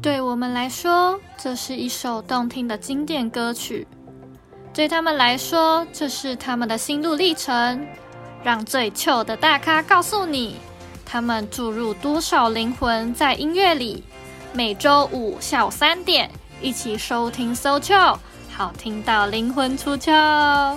对我们来说，这是一首动听的经典歌曲；对他们来说，这是他们的心路历程。让最糗的大咖告诉你，他们注入多少灵魂在音乐里。每周五下午三点，一起收听 So 好听到灵魂出窍。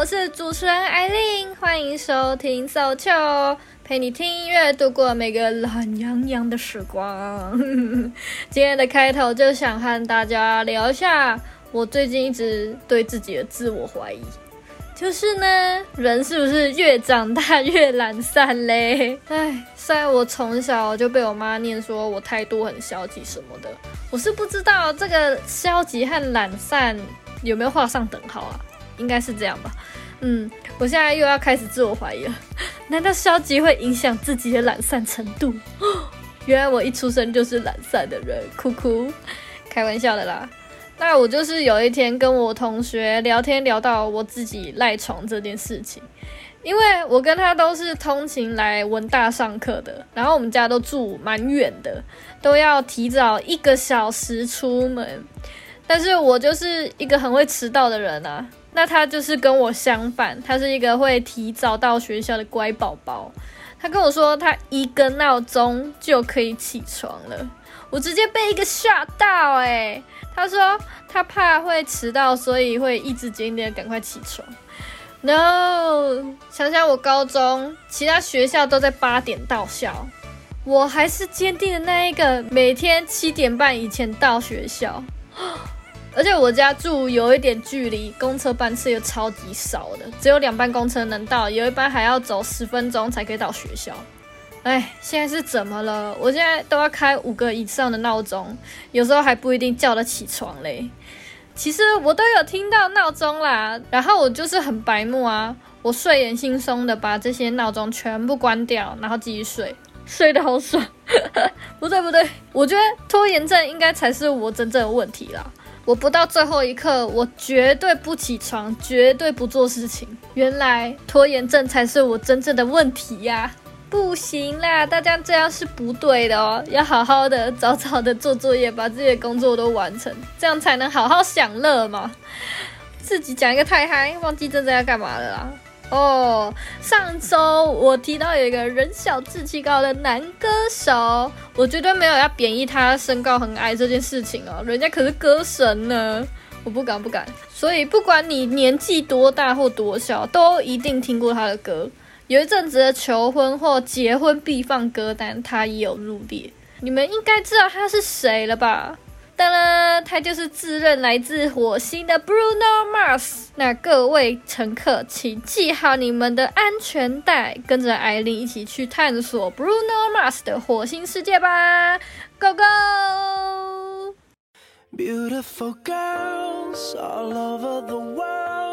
我是主持人艾琳，欢迎收听 So Chill，陪你听音乐度过每个懒洋洋的时光。今天的开头就想和大家聊一下，我最近一直对自己的自我怀疑，就是呢，人是不是越长大越懒散嘞？唉，虽然我从小就被我妈念说我态度很消极什么的，我是不知道这个消极和懒散有没有画上等号啊？应该是这样吧，嗯，我现在又要开始自我怀疑了。难道消极会影响自己的懒散程度？原来我一出生就是懒散的人，哭哭，开玩笑的啦。那我就是有一天跟我同学聊天，聊到我自己赖床这件事情，因为我跟他都是通勤来文大上课的，然后我们家都住蛮远的，都要提早一个小时出门，但是我就是一个很会迟到的人啊。那他就是跟我相反，他是一个会提早到学校的乖宝宝。他跟我说，他一个闹钟就可以起床了，我直接被一个吓到欸。他说他怕会迟到，所以会一直坚定的赶快起床。No，想想我高中，其他学校都在八点到校，我还是坚定的那一个，每天七点半以前到学校。而且我家住有一点距离，公车班次又超级少的，只有两班公车能到，有一班还要走十分钟才可以到学校。哎，现在是怎么了？我现在都要开五个以上的闹钟，有时候还不一定叫得起床嘞。其实我都有听到闹钟啦，然后我就是很白目啊，我睡眼惺忪的把这些闹钟全部关掉，然后继续睡，睡得好爽。不对不对，我觉得拖延症应该才是我真正的问题啦。我不到最后一刻，我绝对不起床，绝对不做事情。原来拖延症才是我真正的问题呀！不行啦，大家这样是不对的哦，要好好的、早早的做作业，把自己的工作都完成，这样才能好好享乐嘛。自己讲一个太嗨，忘记真正要干嘛了啦。哦，上周我提到有一个人小志气高的男歌手，我绝对没有要贬义他身高很矮这件事情哦，人家可是歌神呢，我不敢不敢。所以不管你年纪多大或多小，都一定听过他的歌。有一阵子的求婚或结婚必放歌单，他也有入列。你们应该知道他是谁了吧？当然，他就是自认来自火星的 Bruno Mars。那各位乘客，请系好你们的安全带，跟着艾琳一起去探索 Bruno Mars 的火星世界吧！Go go！Beautiful girls all over the world,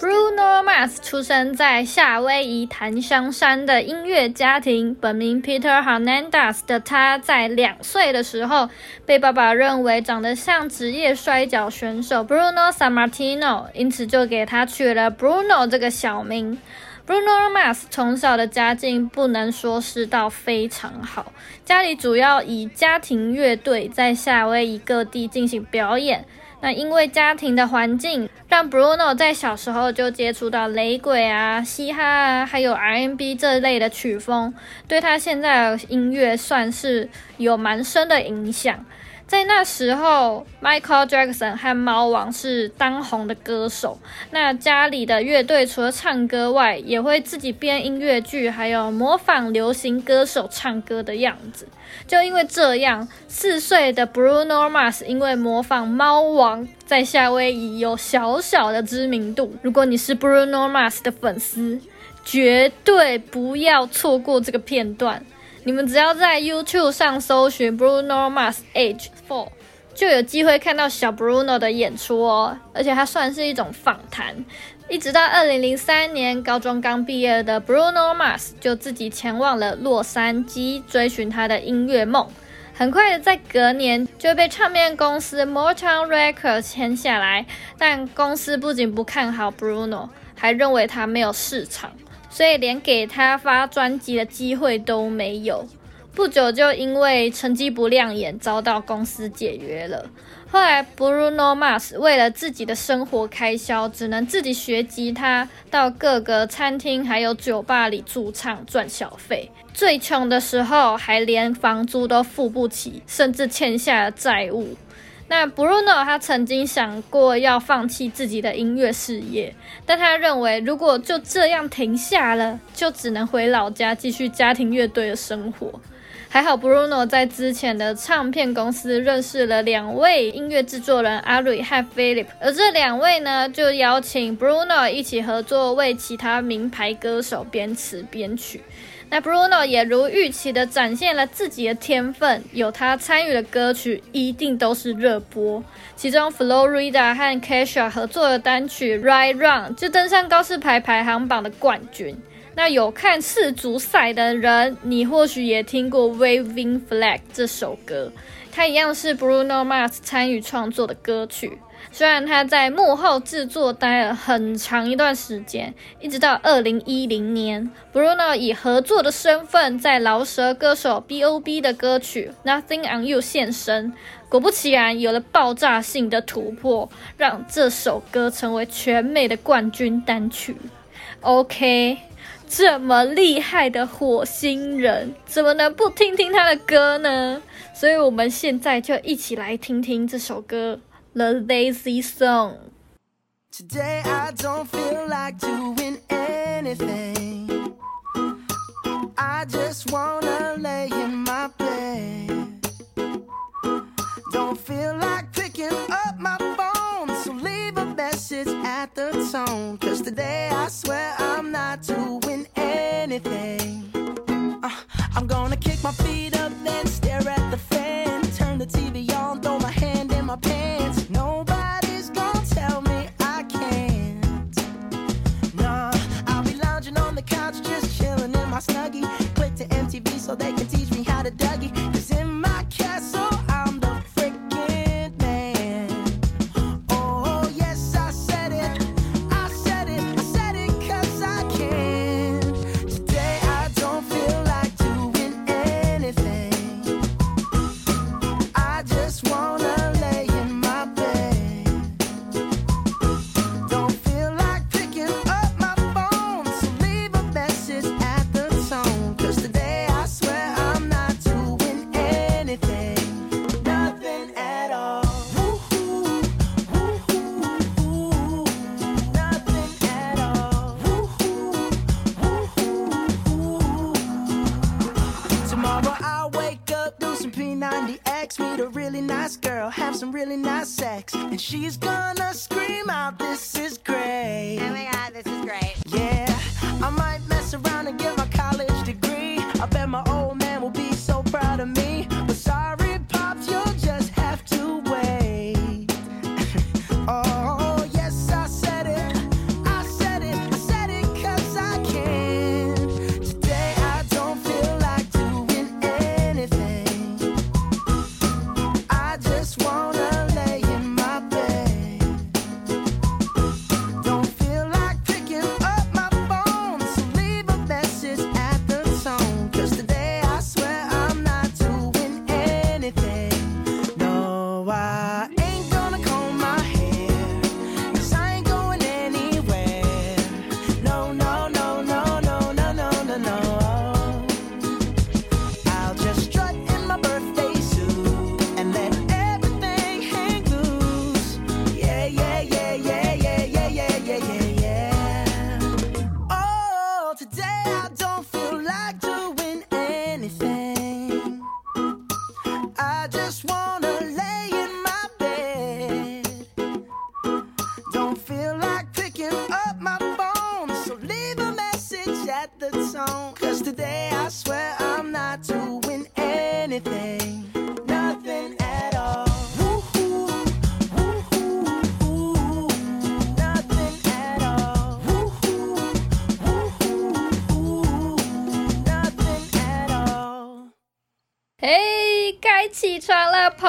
Bruno Mars 出生在夏威夷檀香山的音乐家庭，本名 Peter Hernandez 的他在两岁的时候被爸爸认为长得像职业摔跤选手 Bruno Sammartino，因此就给他取了 Bruno 这个小名。Bruno Mars 从小的家境不能说是到非常好，家里主要以家庭乐队在夏威夷各地进行表演。那因为家庭的环境，让 Bruno 在小时候就接触到雷鬼啊、嘻哈啊，还有 R&B 这类的曲风，对他现在的音乐算是有蛮深的影响。在那时候，Michael Jackson 和猫王是当红的歌手。那家里的乐队除了唱歌外，也会自己编音乐剧，还有模仿流行歌手唱歌的样子。就因为这样，四岁的 Bruno Mars 因为模仿猫王，在夏威夷有小小的知名度。如果你是 Bruno Mars 的粉丝，绝对不要错过这个片段。你们只要在 YouTube 上搜寻 Bruno Mars Age Four，就有机会看到小 Bruno 的演出哦。而且它算是一种访谈。一直到二零零三年，高中刚毕业的 Bruno Mars 就自己前往了洛杉矶，追寻他的音乐梦。很快的，在隔年就被唱片公司 Motown Records 签下来。但公司不仅不看好 Bruno，还认为他没有市场。所以连给他发专辑的机会都没有，不久就因为成绩不亮眼，遭到公司解约了。后来，Bruno Mars 为了自己的生活开销，只能自己学吉他，到各个餐厅还有酒吧里驻唱赚小费。最穷的时候，还连房租都付不起，甚至欠下了债务。那 Bruno 他曾经想过要放弃自己的音乐事业，但他认为如果就这样停下了，就只能回老家继续家庭乐队的生活。还好 Bruno 在之前的唱片公司认识了两位音乐制作人阿瑞和 Philip，而这两位呢就邀请 Bruno 一起合作，为其他名牌歌手编词编曲。那 Bruno 也如预期的展现了自己的天分，有他参与的歌曲一定都是热播。其中 Florida 和 Kesha 合作的单曲 Right Run 就登上告示牌排行榜的冠军。那有看世足赛的人，你或许也听过 Waving Flag 这首歌，它一样是 Bruno Mars 参与创作的歌曲。虽然他在幕后制作待了很长一段时间，一直到二零一零年，Bruno 以合作的身份在饶舌歌手 B.O.B 的歌曲《Nothing on You》现身，果不其然有了爆炸性的突破，让这首歌成为全美的冠军单曲。OK，这么厉害的火星人，怎么能不听听他的歌呢？所以我们现在就一起来听听这首歌。The Lazy Song. Today I don't feel like doing anything. I just wanna lay in my bed. Don't feel like picking up my phone, so leave a message at the tone. Cause today I swear I'm not doing anything. Uh, I'm gonna kick my feet up, then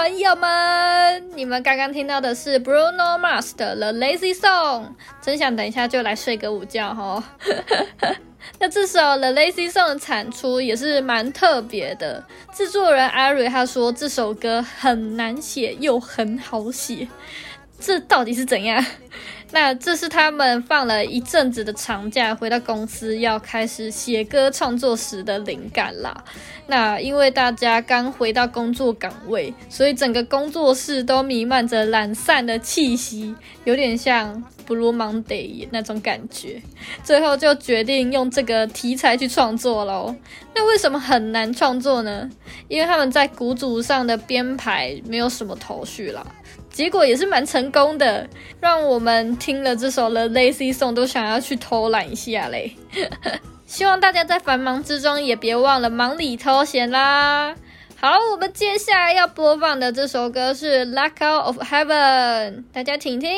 朋友们！你们刚刚听到的是 Bruno Mars 的《The Lazy Song》，真想等一下就来睡个午觉哦。那这首《The Lazy Song》的产出也是蛮特别的，制作人阿瑞他说这首歌很难写又很好写，这到底是怎样？那这是他们放了一阵子的长假，回到公司要开始写歌创作时的灵感啦。那因为大家刚回到工作岗位，所以整个工作室都弥漫着懒散的气息，有点像 Blue Monday 那种感觉。最后就决定用这个题材去创作喽。那为什么很难创作呢？因为他们在鼓组上的编排没有什么头绪啦。结果也是蛮成功的，让我们听了这首《The Lazy Song》都想要去偷懒一下嘞。希望大家在繁忙之中也别忘了忙里偷闲啦。好，我们接下来要播放的这首歌是《Lock Out of Heaven》，大家听听。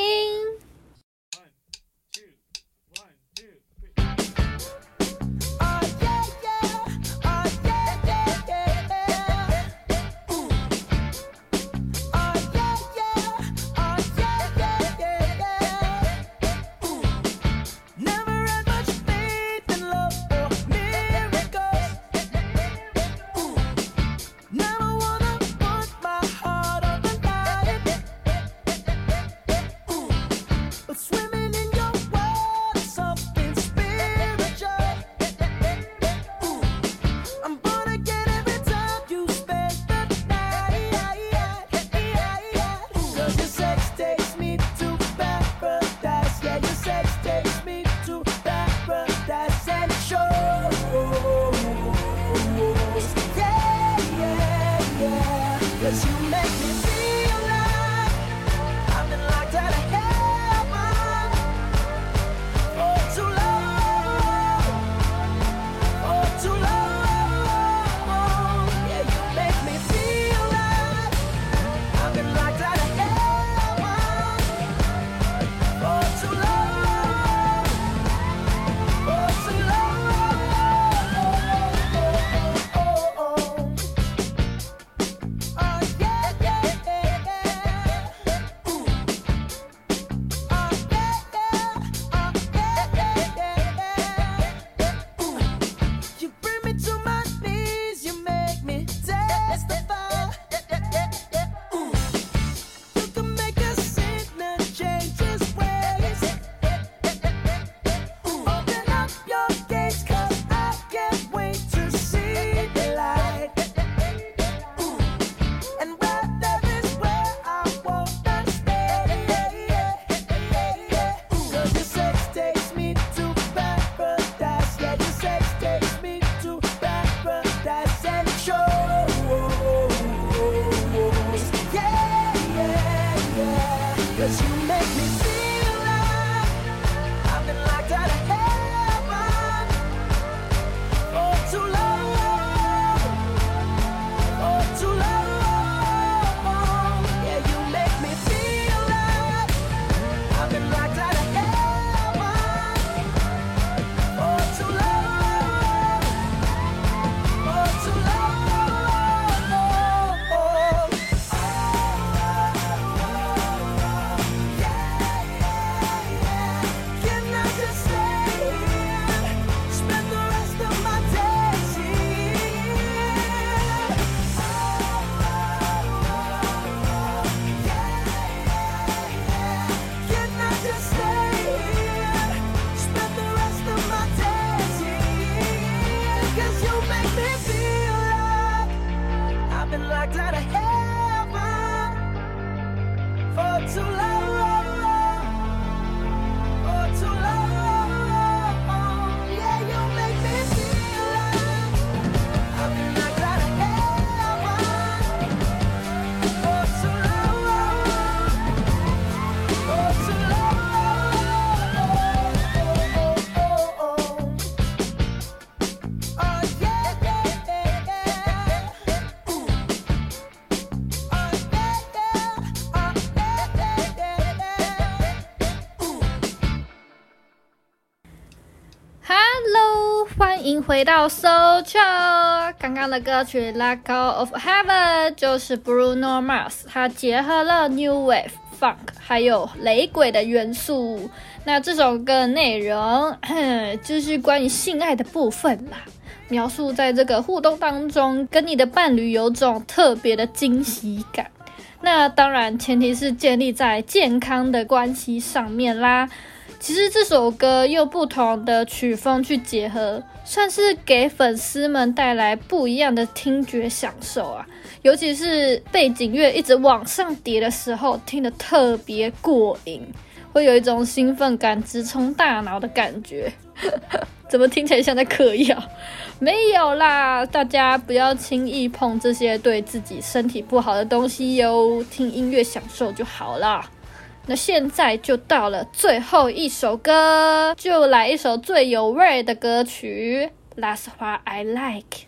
回到 So Chill。刚刚的歌曲《Let Go of Heaven》就是 Bruno Mars，它结合了 New Wave、Funk 还有雷鬼的元素。那这首歌内容 就是关于性爱的部分啦，描述在这个互动当中，跟你的伴侣有种特别的惊喜感。那当然，前提是建立在健康的关系上面啦。其实这首歌用不同的曲风去结合，算是给粉丝们带来不一样的听觉享受啊！尤其是背景乐一直往上叠的时候，听得特别过瘾，会有一种兴奋感直冲大脑的感觉。怎么听起来像在嗑药？没有啦，大家不要轻易碰这些对自己身体不好的东西哟，听音乐享受就好了。那现在就到了最后一首歌，就来一首最有味的歌曲《Last One I Like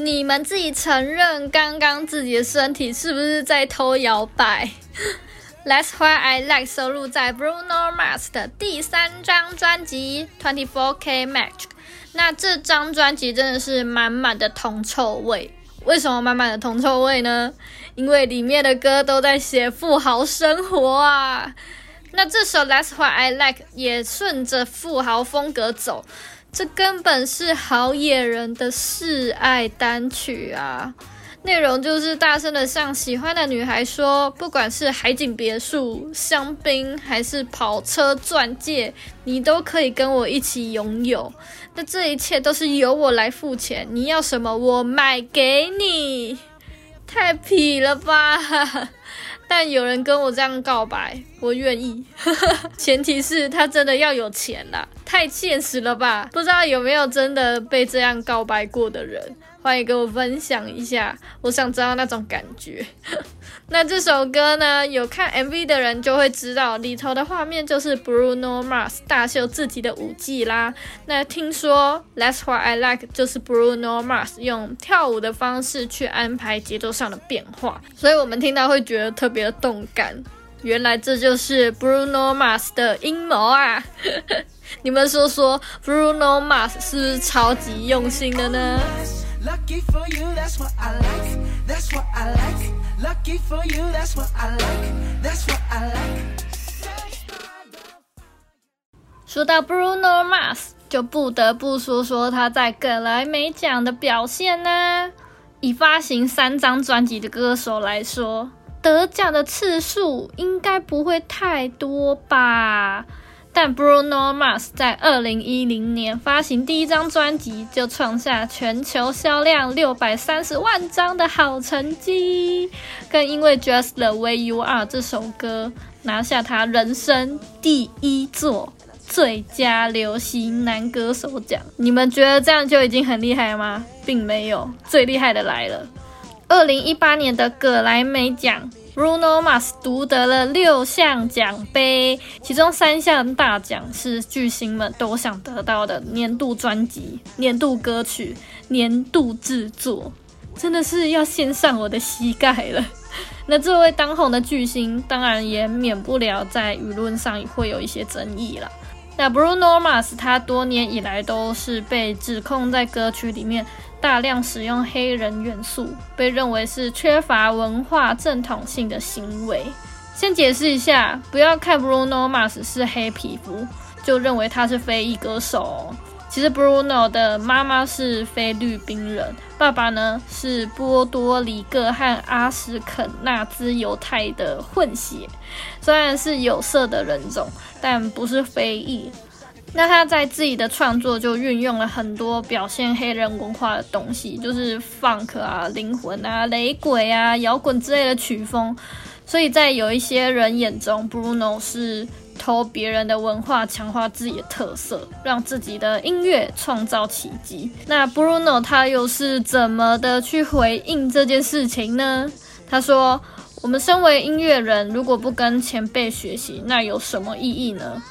你们自己承认，刚刚自己的身体是不是在偷摇摆？That's why I Like 收录在 Bruno Mars 的第三张专辑《Twenty Four K Magic》。那这张专辑真的是满满的铜臭味。为什么满满的铜臭味呢？因为里面的歌都在写富豪生活啊。那这首《That's why I Like》也顺着富豪风格走。这根本是好野人的示爱单曲啊！内容就是大声的向喜欢的女孩说，不管是海景别墅、香槟，还是跑车、钻戒，你都可以跟我一起拥有。那这一切都是由我来付钱，你要什么我买给你。太痞了吧！但有人跟我这样告白，我愿意。前提是他真的要有钱啦，太现实了吧？不知道有没有真的被这样告白过的人？欢迎跟我分享一下，我想知道那种感觉。那这首歌呢，有看 MV 的人就会知道，里头的画面就是 Bruno Mars 大秀自己的舞技啦。那听说 That's What I Like 就是 Bruno Mars 用跳舞的方式去安排节奏上的变化，所以我们听到会觉得特别的动感。原来这就是 Bruno Mars 的阴谋啊！你们说说，Bruno Mars 是不是超级用心的呢？Lucky for you, that's what I like. That's what I like. Lucky for you, that's what I like. That's what I like. 说到 Bruno Mars，就不得不说说他在格莱美奖的表现呢。以发行三张专辑的歌手来说，得奖的次数应该不会太多吧。但 Bruno Mars 在二零一零年发行第一张专辑，就创下全球销量六百三十万张的好成绩，更因为 Just the Way You Are 这首歌拿下他人生第一座最佳流行男歌手奖。你们觉得这样就已经很厉害了吗？并没有，最厉害的来了，二零一八年的葛莱美奖。Bruno Mars 独得了六项奖杯，其中三项大奖是巨星们都想得到的：年度专辑、年度歌曲、年度制作，真的是要献上我的膝盖了。那这位当红的巨星，当然也免不了在舆论上会有一些争议了。那 Bruno Mars 他多年以来都是被指控在歌曲里面大量使用黑人元素，被认为是缺乏文化正统性的行为。先解释一下，不要看 Bruno Mars 是黑皮肤就认为他是非裔歌手哦。其实 Bruno 的妈妈是菲律宾人，爸爸呢是波多黎各和阿什肯纳兹犹太的混血，虽然是有色的人种，但不是非裔。那他在自己的创作就运用了很多表现黑人文化的东西，就是 funk 啊、灵魂啊、雷鬼啊、摇滚之类的曲风，所以在有一些人眼中，Bruno 是。偷别人的文化，强化自己的特色，让自己的音乐创造奇迹。那 Bruno 他又是怎么的去回应这件事情呢？他说：“我们身为音乐人，如果不跟前辈学习，那有什么意义呢？”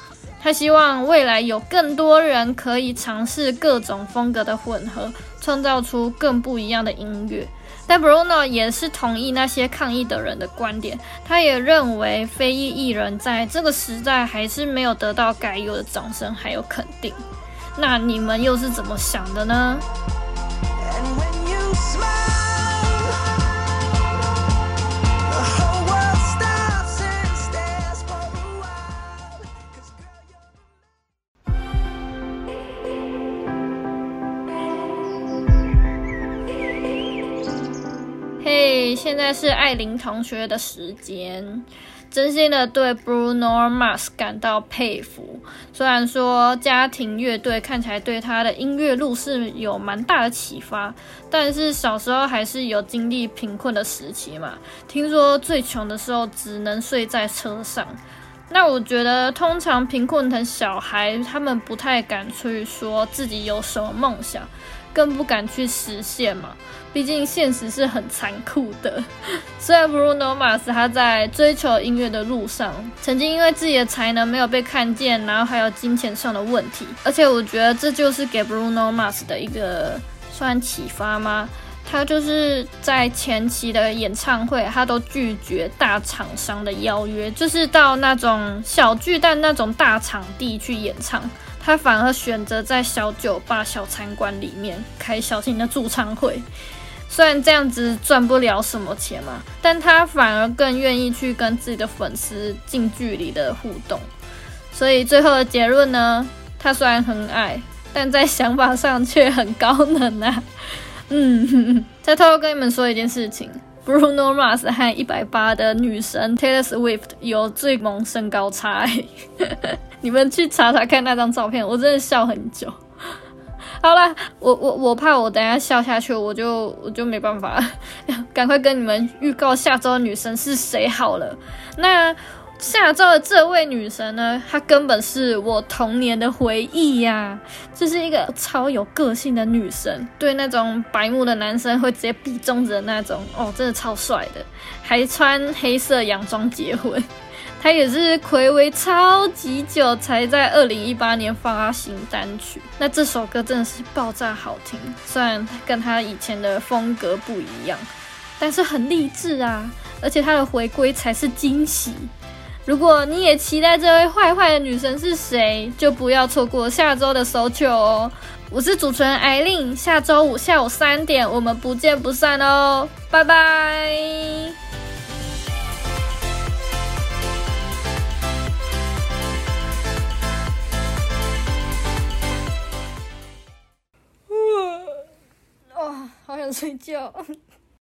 他希望未来有更多人可以尝试各种风格的混合，创造出更不一样的音乐。但 Bruno 也是同意那些抗议的人的观点，他也认为非裔艺人在这个时代还是没有得到该有的掌声还有肯定。那你们又是怎么想的呢？现在是艾琳同学的时间，真心的对 Bruno Mars 感到佩服。虽然说家庭乐队看起来对他的音乐路是有蛮大的启发，但是小时候还是有经历贫困的时期嘛。听说最穷的时候只能睡在车上。那我觉得，通常贫困的小孩他们不太敢去说自己有什么梦想。更不敢去实现嘛，毕竟现实是很残酷的。虽然 Bruno Mars 他在追求音乐的路上，曾经因为自己的才能没有被看见，然后还有金钱上的问题，而且我觉得这就是给 Bruno Mars 的一个算启发吗？他就是在前期的演唱会，他都拒绝大厂商的邀约，就是到那种小巨蛋那种大场地去演唱。他反而选择在小酒吧、小餐馆里面开小型的驻唱会，虽然这样子赚不了什么钱嘛，但他反而更愿意去跟自己的粉丝近距离的互动。所以最后的结论呢，他虽然很矮，但在想法上却很高能啊。嗯，再偷偷跟你们说一件事情，Bruno Mars 和一百八的女神 Taylor Swift 有最萌身高差，你们去查查看那张照片，我真的笑很久。好啦，我我我怕我等下笑下去，我就我就没办法，赶快跟你们预告下周女神是谁好了。那下周的这位女神呢，她根本是我童年的回忆呀、啊，这、是一个超有个性的女神，对那种白目的男生会直接比中指的那种哦，真的超帅的，还穿黑色洋装结婚。他也是暌违超级久才在二零一八年发行单曲，那这首歌真的是爆炸好听，虽然跟他以前的风格不一样，但是很励志啊！而且他的回归才是惊喜。如果你也期待这位坏坏的女神是谁，就不要错过下周的首九哦！我是主持人艾琳，下周五下午三点我们不见不散哦，拜拜。哇 好想睡觉。